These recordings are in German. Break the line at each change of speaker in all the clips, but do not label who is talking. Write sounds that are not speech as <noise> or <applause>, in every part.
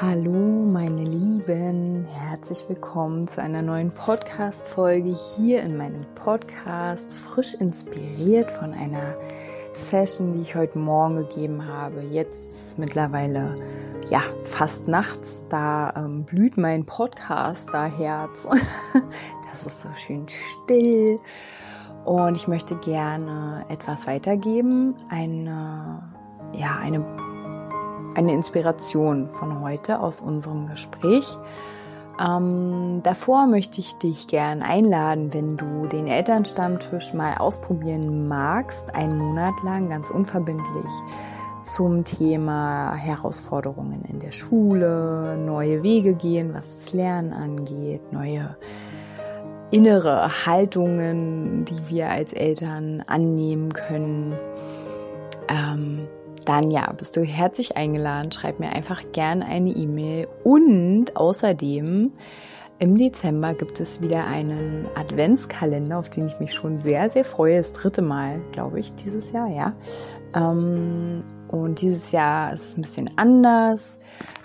Hallo meine Lieben, herzlich willkommen zu einer neuen Podcast-Folge hier in meinem Podcast, frisch inspiriert von einer Session, die ich heute Morgen gegeben habe. Jetzt ist es mittlerweile ja fast nachts, da ähm, blüht mein Podcast, da Herz. <laughs> das ist so schön still und ich möchte gerne etwas weitergeben, eine ja eine eine Inspiration von heute aus unserem Gespräch. Ähm, davor möchte ich dich gern einladen, wenn du den Elternstammtisch mal ausprobieren magst, einen Monat lang ganz unverbindlich zum Thema Herausforderungen in der Schule, neue Wege gehen, was das Lernen angeht, neue innere Haltungen, die wir als Eltern annehmen können. Ähm, dann ja, bist du herzlich eingeladen. Schreib mir einfach gern eine E-Mail. Und außerdem im Dezember gibt es wieder einen Adventskalender, auf den ich mich schon sehr, sehr freue. Das dritte Mal, glaube ich, dieses Jahr, ja. Ähm, und dieses Jahr ist es ein bisschen anders.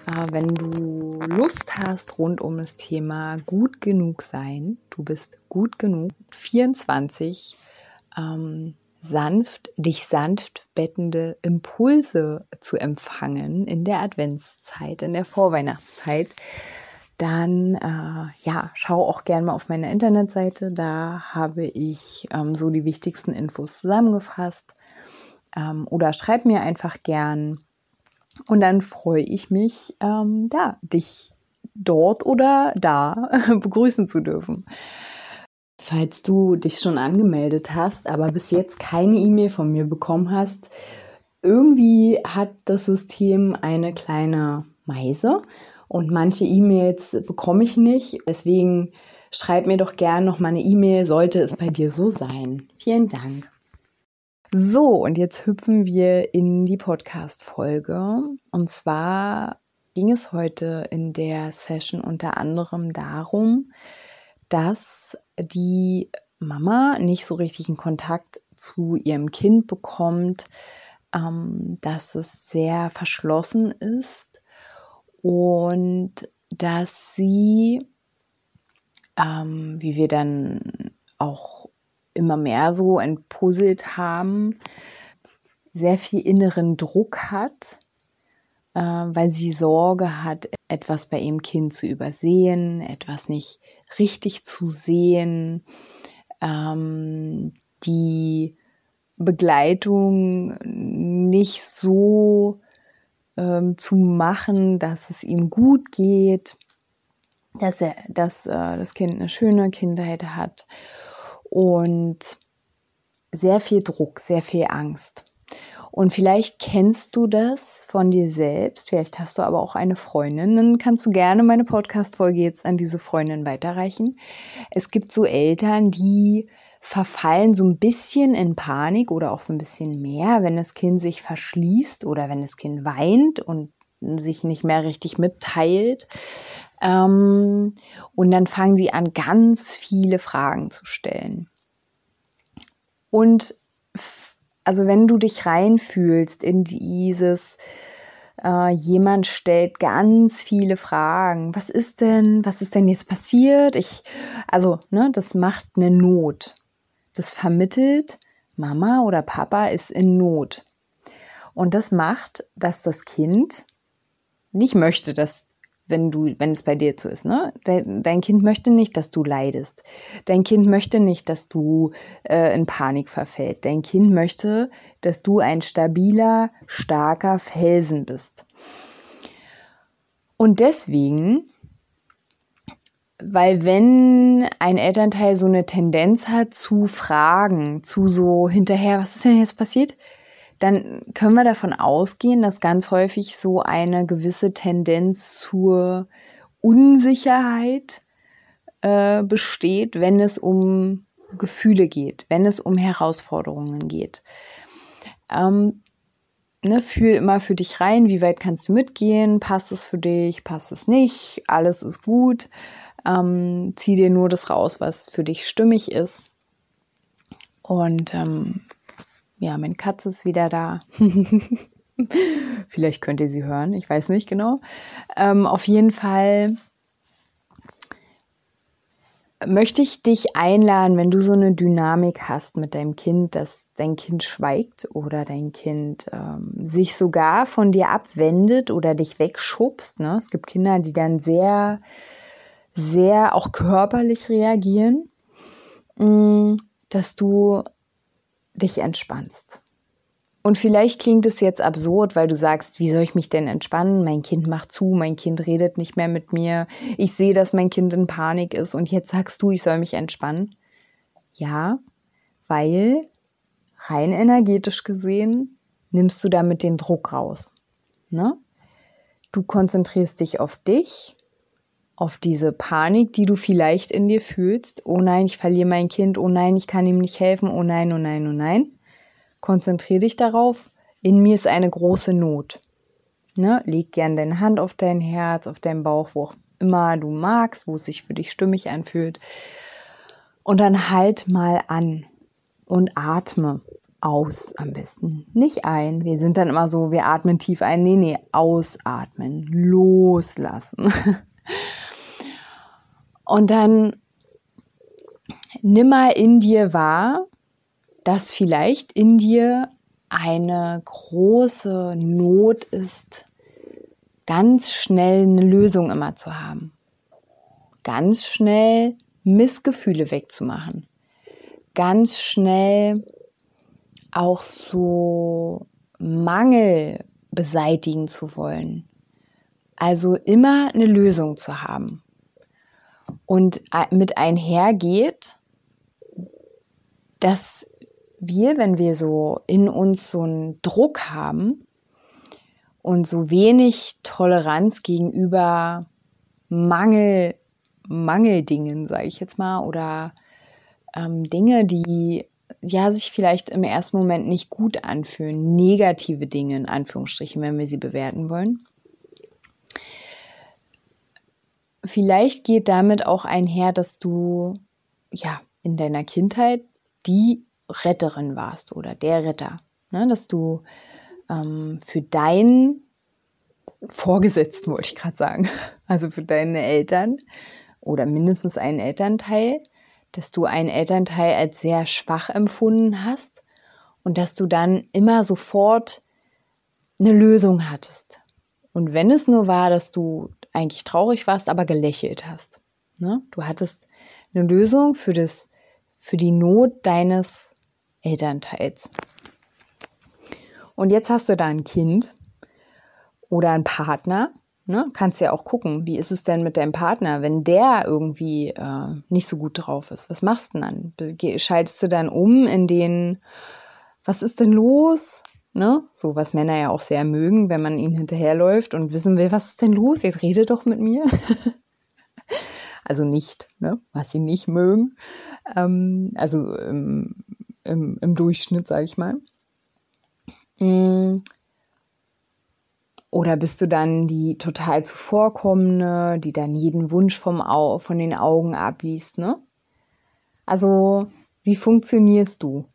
Äh, wenn du Lust hast rund um das Thema gut genug sein, du bist gut genug, 24 ähm, sanft, dich sanft bettende Impulse zu empfangen in der Adventszeit, in der Vorweihnachtszeit, dann äh, ja, schau auch gerne mal auf meiner Internetseite. Da habe ich ähm, so die wichtigsten Infos zusammengefasst. Ähm, oder schreib mir einfach gern. Und dann freue ich mich, ähm, da, dich dort oder da <laughs> begrüßen zu dürfen. Falls du dich schon angemeldet hast, aber bis jetzt keine E-Mail von mir bekommen hast, irgendwie hat das System eine kleine Meise und manche E-Mails bekomme ich nicht. Deswegen schreib mir doch gerne noch mal eine E-Mail, sollte es bei dir so sein. Vielen Dank. So, und jetzt hüpfen wir in die Podcast-Folge. Und zwar ging es heute in der Session unter anderem darum, dass die Mama nicht so richtig einen Kontakt zu ihrem Kind bekommt, ähm, dass es sehr verschlossen ist und dass sie, ähm, wie wir dann auch immer mehr so entpuzzelt haben, sehr viel inneren Druck hat, äh, weil sie Sorge hat, etwas bei ihrem Kind zu übersehen, etwas nicht richtig zu sehen, ähm, die Begleitung nicht so ähm, zu machen, dass es ihm gut geht, dass er, dass äh, das Kind eine schöne Kindheit hat und sehr viel Druck, sehr viel Angst. Und vielleicht kennst du das von dir selbst, vielleicht hast du aber auch eine Freundin, dann kannst du gerne meine Podcast-Folge jetzt an diese Freundin weiterreichen. Es gibt so Eltern, die verfallen so ein bisschen in Panik oder auch so ein bisschen mehr, wenn das Kind sich verschließt oder wenn das Kind weint und sich nicht mehr richtig mitteilt. Ähm, und dann fangen sie an, ganz viele Fragen zu stellen. Und also wenn du dich reinfühlst in dieses, äh, jemand stellt ganz viele Fragen. Was ist denn, was ist denn jetzt passiert? Ich, also, ne, das macht eine Not. Das vermittelt, Mama oder Papa ist in Not. Und das macht, dass das Kind nicht möchte, dass wenn du, wenn es bei dir so ist, ne? Dein, Kind möchte nicht, dass du leidest. Dein Kind möchte nicht, dass du äh, in Panik verfällt. Dein Kind möchte, dass du ein stabiler, starker Felsen bist. Und deswegen, weil wenn ein Elternteil so eine Tendenz hat zu fragen, zu so hinterher, was ist denn jetzt passiert? Dann können wir davon ausgehen, dass ganz häufig so eine gewisse Tendenz zur Unsicherheit äh, besteht, wenn es um Gefühle geht, wenn es um Herausforderungen geht. Ähm, ne, fühl immer für dich rein, wie weit kannst du mitgehen, passt es für dich, passt es nicht, alles ist gut. Ähm, zieh dir nur das raus, was für dich stimmig ist. Und ähm, ja, meine Katze ist wieder da. <laughs> Vielleicht könnt ihr sie hören, ich weiß nicht genau. Ähm, auf jeden Fall möchte ich dich einladen, wenn du so eine Dynamik hast mit deinem Kind, dass dein Kind schweigt oder dein Kind ähm, sich sogar von dir abwendet oder dich wegschubst. Ne? Es gibt Kinder, die dann sehr, sehr auch körperlich reagieren, mm, dass du dich entspannst. Und vielleicht klingt es jetzt absurd, weil du sagst, wie soll ich mich denn entspannen? Mein Kind macht zu, mein Kind redet nicht mehr mit mir. Ich sehe, dass mein Kind in Panik ist und jetzt sagst du, ich soll mich entspannen. Ja, weil rein energetisch gesehen nimmst du damit den Druck raus. Ne? Du konzentrierst dich auf dich, auf diese Panik, die du vielleicht in dir fühlst. Oh nein, ich verliere mein Kind. Oh nein, ich kann ihm nicht helfen. Oh nein, oh nein, oh nein Konzentriere dich darauf. In mir ist eine große Not. Ne? Leg gern deine Hand auf dein Herz, auf deinen Bauch, wo auch immer du magst, wo es sich für dich stimmig anfühlt. Und dann halt mal an und atme aus am besten. Nicht ein. Wir sind dann immer so, wir atmen tief ein. Nee, nee, ausatmen, loslassen. <laughs> Und dann nimm mal in dir wahr, dass vielleicht in dir eine große Not ist, ganz schnell eine Lösung immer zu haben. Ganz schnell Missgefühle wegzumachen. Ganz schnell auch so Mangel beseitigen zu wollen. Also immer eine Lösung zu haben. Und mit einhergeht, dass wir, wenn wir so in uns so einen Druck haben und so wenig Toleranz gegenüber Mangel, Mangeldingen, sage ich jetzt mal, oder ähm, Dinge, die ja sich vielleicht im ersten Moment nicht gut anfühlen, negative Dinge in Anführungsstrichen, wenn wir sie bewerten wollen. Vielleicht geht damit auch einher, dass du ja in deiner Kindheit die Retterin warst oder der Retter. Ne? Dass du ähm, für deinen Vorgesetzten, wollte ich gerade sagen, <laughs> also für deine Eltern oder mindestens einen Elternteil, dass du einen Elternteil als sehr schwach empfunden hast und dass du dann immer sofort eine Lösung hattest. Und wenn es nur war, dass du eigentlich traurig warst, aber gelächelt hast. Ne? Du hattest eine Lösung für, das, für die Not deines Elternteils. Und jetzt hast du da ein Kind oder einen Partner. Ne? Kannst ja auch gucken, wie ist es denn mit deinem Partner, wenn der irgendwie äh, nicht so gut drauf ist. Was machst du dann? Schaltest du dann um in den, was ist denn los? Ne? So, was Männer ja auch sehr mögen, wenn man ihnen hinterherläuft und wissen will, was ist denn los? Jetzt rede doch mit mir. <laughs> also nicht, ne? was sie nicht mögen. Ähm, also ähm, im, im Durchschnitt, sage ich mal. Mm. Oder bist du dann die total zuvorkommende, die dann jeden Wunsch vom Au von den Augen abliest, ne? Also, wie funktionierst du?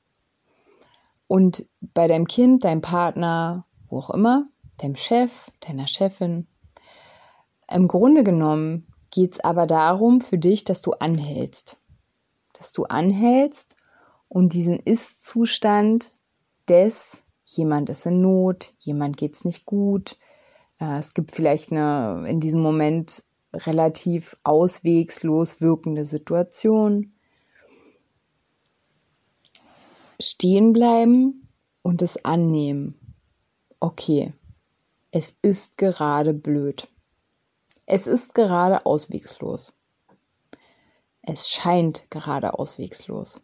Und bei deinem Kind, deinem Partner, wo auch immer, deinem Chef, deiner Chefin, im Grunde genommen geht es aber darum für dich, dass du anhältst. Dass du anhältst und diesen Ist-Zustand des jemand ist in Not, jemand geht es nicht gut, äh, es gibt vielleicht eine in diesem Moment relativ auswegslos wirkende Situation. Stehen bleiben und es annehmen. Okay, es ist gerade blöd. Es ist gerade auswegslos. Es scheint gerade auswegslos.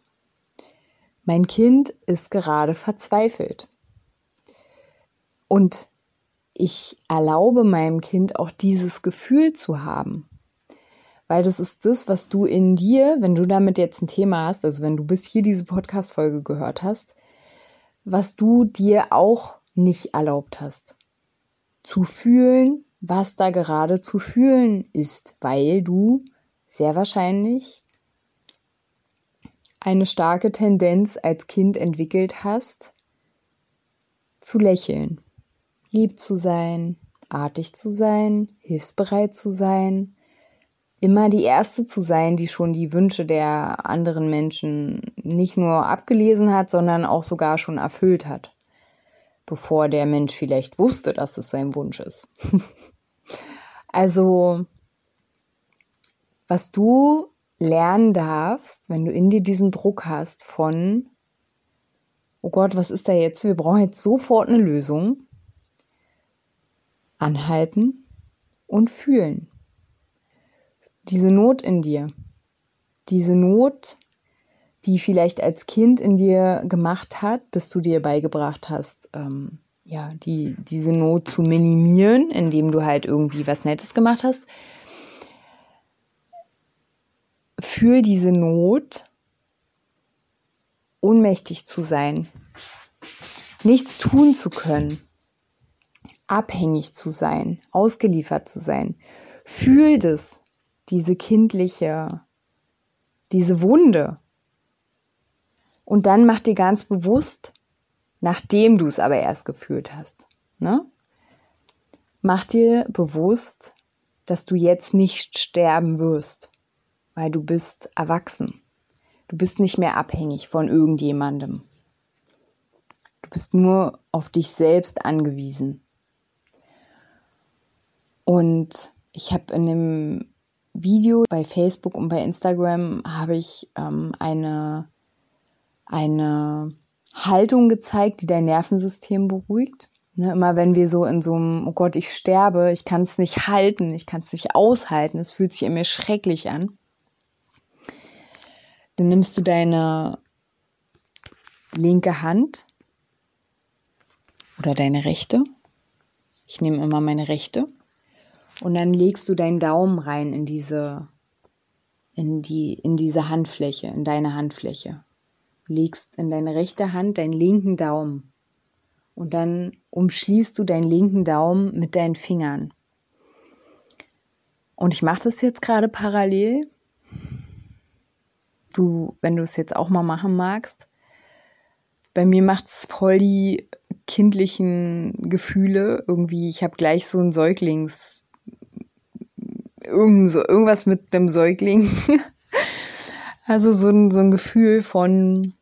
Mein Kind ist gerade verzweifelt. Und ich erlaube meinem Kind auch dieses Gefühl zu haben, Weil das ist das, was du in dir, wenn du damit jetzt ein Thema hast, also wenn du bis hier diese Podcast-Folge gehört hast, was du dir auch nicht erlaubt hast. Zu fühlen, was da gerade zu fühlen ist, weil du sehr wahrscheinlich eine starke Tendenz als Kind entwickelt hast, zu lächeln, lieb zu sein, artig zu sein, hilfsbereit zu sein, immer die Erste zu sein, die schon die Wünsche der anderen Menschen nicht nur abgelesen hat, sondern auch sogar schon erfüllt hat, bevor der Mensch vielleicht wusste, dass es sein Wunsch ist. <laughs> also, was du lernen darfst, wenn du in dir diesen Druck hast von, oh Gott, was ist da jetzt? Wir brauchen jetzt sofort eine Lösung. Anhalten und fühlen. Diese Not in dir, diese Not, die vielleicht als Kind in dir gemacht hat, bis du dir beigebracht hast, ähm, ja, die, diese Not zu minimieren, indem du halt irgendwie was Nettes gemacht hast, fühl diese Not, ohnmächtig zu sein, nichts tun zu können, abhängig zu sein, ausgeliefert zu sein. Fühl das, diese kindliche, diese Wunde. Und dann mach dir ganz bewusst, nachdem du es aber erst gefühlt hast, ne? Mach dir bewusst, dass du jetzt nicht sterben wirst weil du bist erwachsen. Du bist nicht mehr abhängig von irgendjemandem. Du bist nur auf dich selbst angewiesen. Und ich habe in dem Video bei Facebook und bei Instagram habe ich ähm, eine, eine Haltung gezeigt, die dein Nervensystem beruhigt. Ne, immer wenn wir so in so einem, oh Gott, ich sterbe, ich kann es nicht halten, ich kann es nicht aushalten, es fühlt sich in mir schrecklich an. Dann nimmst du deine linke Hand oder deine rechte. Ich nehme immer meine rechte. Und dann legst du deinen Daumen rein in diese, in die, in diese Handfläche, in deine Handfläche. Legst in deine rechte Hand deinen linken Daumen. Und dann umschließt du deinen linken Daumen mit deinen Fingern. Und ich mache das jetzt gerade parallel du, wenn du es jetzt auch mal machen magst. Bei mir macht es voll die kindlichen Gefühle. Irgendwie, ich habe gleich so ein Säuglings. Irgend so, irgendwas mit einem Säugling. <laughs> also so ein, so ein Gefühl von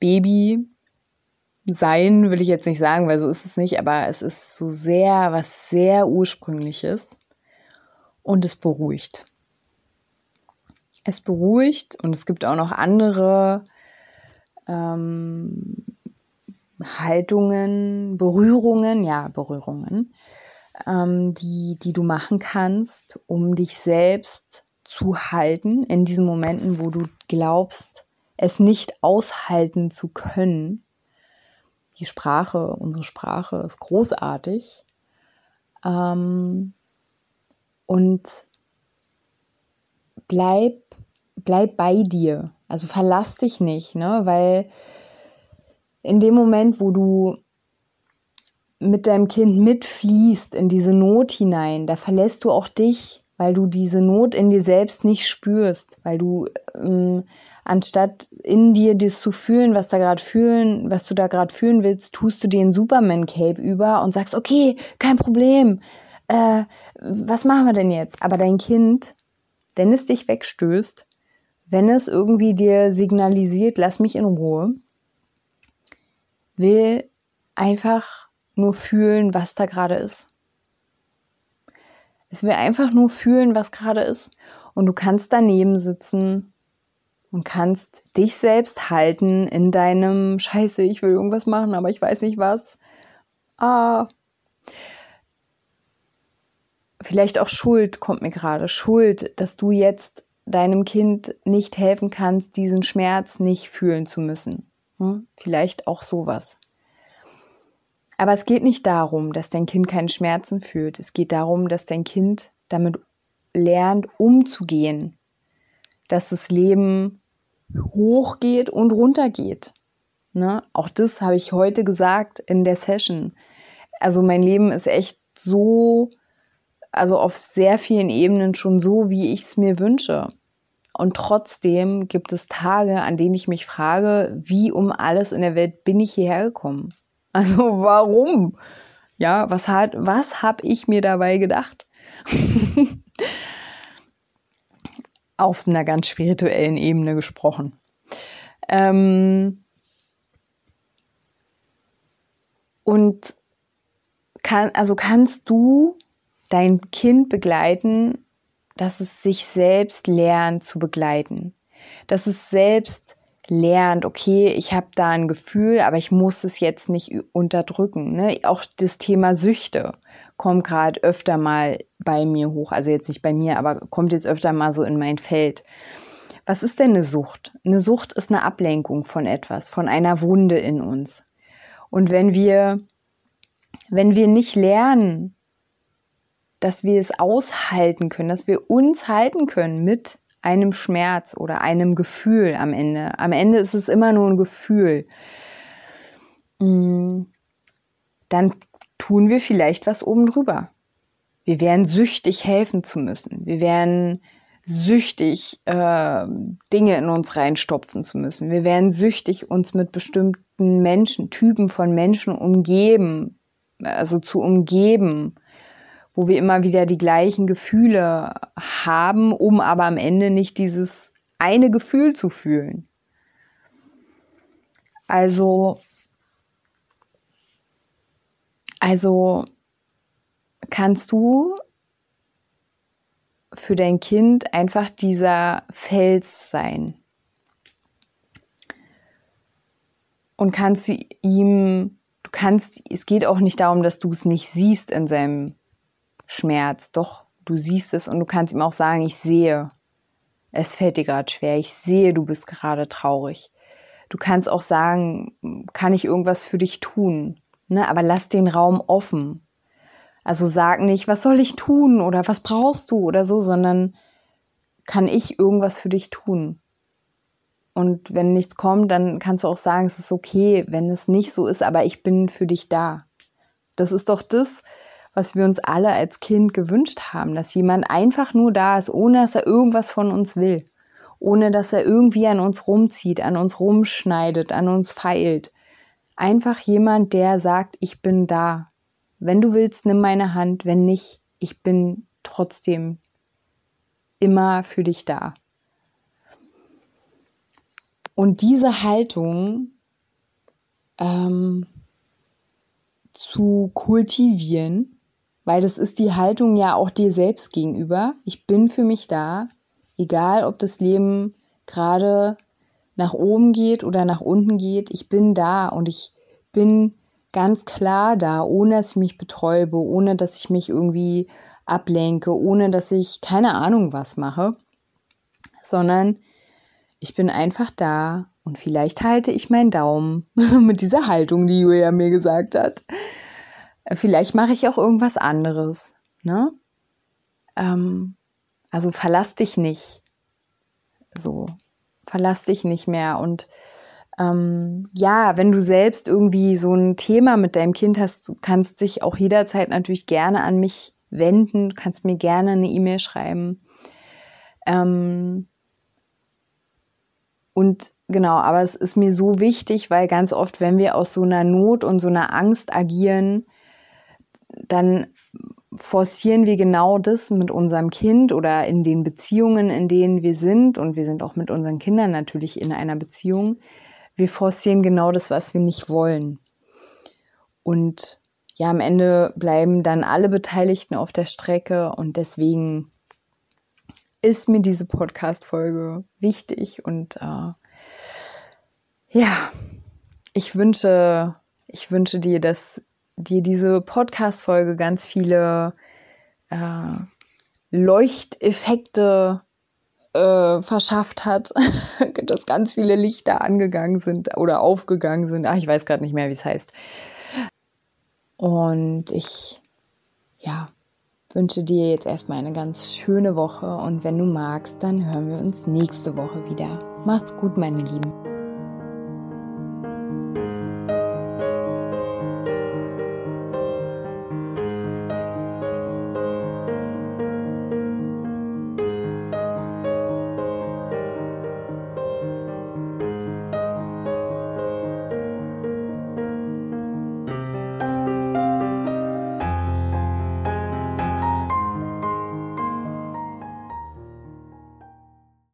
Baby sein, will ich jetzt nicht sagen, weil so ist es nicht, aber es ist so sehr, was sehr ursprüngliches und es beruhigt es beruhigt und es gibt auch noch andere ähm, Haltungen, Berührungen, ja, Berührungen, ähm, die, die du machen kannst, um dich selbst zu halten in diesen Momenten, wo du glaubst, es nicht aushalten zu können. Die Sprache, unsere Sprache ist großartig. Ähm, und bleib bleib bei dir. Also verlass dich nicht, ne? Weil in dem Moment, wo du mit deinem Kind mitfließt in diese Not hinein, da verlässt du auch dich, weil du diese Not in dir selbst nicht spürst, weil du ähm, anstatt in dir das zu fühlen, was da gerade fühlen, was du da gerade fühlen willst, tust du dir ein Superman Cape über und sagst, okay, kein Problem. Äh, was machen wir denn jetzt? Aber dein Kind, wenn es dich wegstößt, wenn es irgendwie dir signalisiert, lass mich in Ruhe, will einfach nur fühlen, was da gerade ist. Es will einfach nur fühlen, was gerade ist. Und du kannst daneben sitzen und kannst dich selbst halten in deinem Scheiße, ich will irgendwas machen, aber ich weiß nicht was. Ah. Vielleicht auch Schuld kommt mir gerade. Schuld, dass du jetzt deinem Kind nicht helfen kannst, diesen Schmerz nicht fühlen zu müssen. Hm? Vielleicht auch sowas. Aber es geht nicht darum, dass dein Kind keine Schmerzen fühlt. Es geht darum, dass dein Kind damit lernt, umzugehen. Dass das Leben hochgeht und runtergeht. Ne? Auch das habe ich heute gesagt in der Session. Also mein Leben ist echt so, also auf sehr vielen Ebenen schon so, wie ich es mir wünsche. Und trotzdem gibt es Tage, an denen ich mich frage, wie um alles in der Welt bin ich hierher gekommen? Also warum? Ja, was hat, was habe ich mir dabei gedacht? <laughs> Auf einer ganz spirituellen Ebene gesprochen. Ähm und kann, also kannst du dein Kind begleiten, dass es sich selbst lernt zu begleiten, dass es selbst lernt, okay, ich habe da ein Gefühl, aber ich muss es jetzt nicht unterdrücken. Ne? Auch das Thema Süchte kommt gerade öfter mal bei mir hoch. Also jetzt nicht bei mir, aber kommt jetzt öfter mal so in mein Feld. Was ist denn eine Sucht? Eine Sucht ist eine Ablenkung von etwas, von einer Wunde in uns. Und wenn wir, wenn wir nicht lernen, dass wir es aushalten können, dass wir uns halten können mit einem Schmerz oder einem Gefühl am Ende. Am Ende ist es immer nur ein Gefühl. Mm, dann tun wir vielleicht was oben drüber. Wir wären süchtig, helfen zu müssen. Wir wären süchtig, äh, Dinge in uns reinstopfen zu müssen. Wir wären süchtig, uns mit bestimmten Menschen, Typen von Menschen umgeben, also zu umgeben wo wir immer wieder die gleichen Gefühle haben, um aber am Ende nicht dieses eine Gefühl zu fühlen. Also, also kannst du für dein Kind einfach dieser Fels sein. Und kannst du ihm, du kannst, es geht auch nicht darum, dass du es nicht siehst in seinem Schmerz. Doch, du siehst es und du kannst ihm auch sagen, ich sehe. Es fällt dir gerade schwer. Ich sehe, du bist gerade traurig. Du kannst auch sagen, kann ich irgendwas für dich tun? Ne? Aber lass den Raum offen. Also sag nicht, was soll ich tun oder was brauchst du oder so, sondern kann ich irgendwas für dich tun? Und wenn nichts kommt, dann kannst du auch sagen, es ist okay, wenn es nicht so ist, aber ich bin für dich da. Das ist doch das, was wir uns alle als Kind gewünscht haben, dass jemand einfach nur da ist, ohne dass er irgendwas von uns will, ohne dass er irgendwie an uns rumzieht, an uns rumschneidet, an uns feilt. Einfach jemand, der sagt, ich bin da. Wenn du willst, nimm meine Hand, wenn nicht, ich bin trotzdem immer für dich da. Und diese Haltung ähm, zu kultivieren, weil das ist die Haltung ja auch dir selbst gegenüber. Ich bin für mich da, egal ob das Leben gerade nach oben geht oder nach unten geht. Ich bin da und ich bin ganz klar da, ohne dass ich mich betäube, ohne dass ich mich irgendwie ablenke, ohne dass ich keine Ahnung was mache, sondern ich bin einfach da und vielleicht halte ich meinen Daumen <laughs> mit dieser Haltung, die Julia mir gesagt hat. Vielleicht mache ich auch irgendwas anderes. Ne? Ähm, also verlass dich nicht. So, verlass dich nicht mehr. Und ähm, ja, wenn du selbst irgendwie so ein Thema mit deinem Kind hast, du kannst dich auch jederzeit natürlich gerne an mich wenden, du kannst mir gerne eine E-Mail schreiben. Ähm, und genau, aber es ist mir so wichtig, weil ganz oft, wenn wir aus so einer Not und so einer Angst agieren, dann forcieren wir genau das mit unserem Kind oder in den Beziehungen, in denen wir sind. Und wir sind auch mit unseren Kindern natürlich in einer Beziehung. Wir forcieren genau das, was wir nicht wollen. Und ja, am Ende bleiben dann alle Beteiligten auf der Strecke und deswegen ist mir diese Podcast-Folge wichtig und äh, ja, ich wünsche, ich wünsche dir, dass dir diese Podcast-Folge ganz viele äh, Leuchteffekte äh, verschafft hat, <laughs> dass ganz viele Lichter angegangen sind oder aufgegangen sind. Ach, ich weiß gerade nicht mehr, wie es heißt. Und ich, ja, wünsche dir jetzt erstmal eine ganz schöne Woche und wenn du magst, dann hören wir uns nächste Woche wieder. Macht's gut, meine Lieben.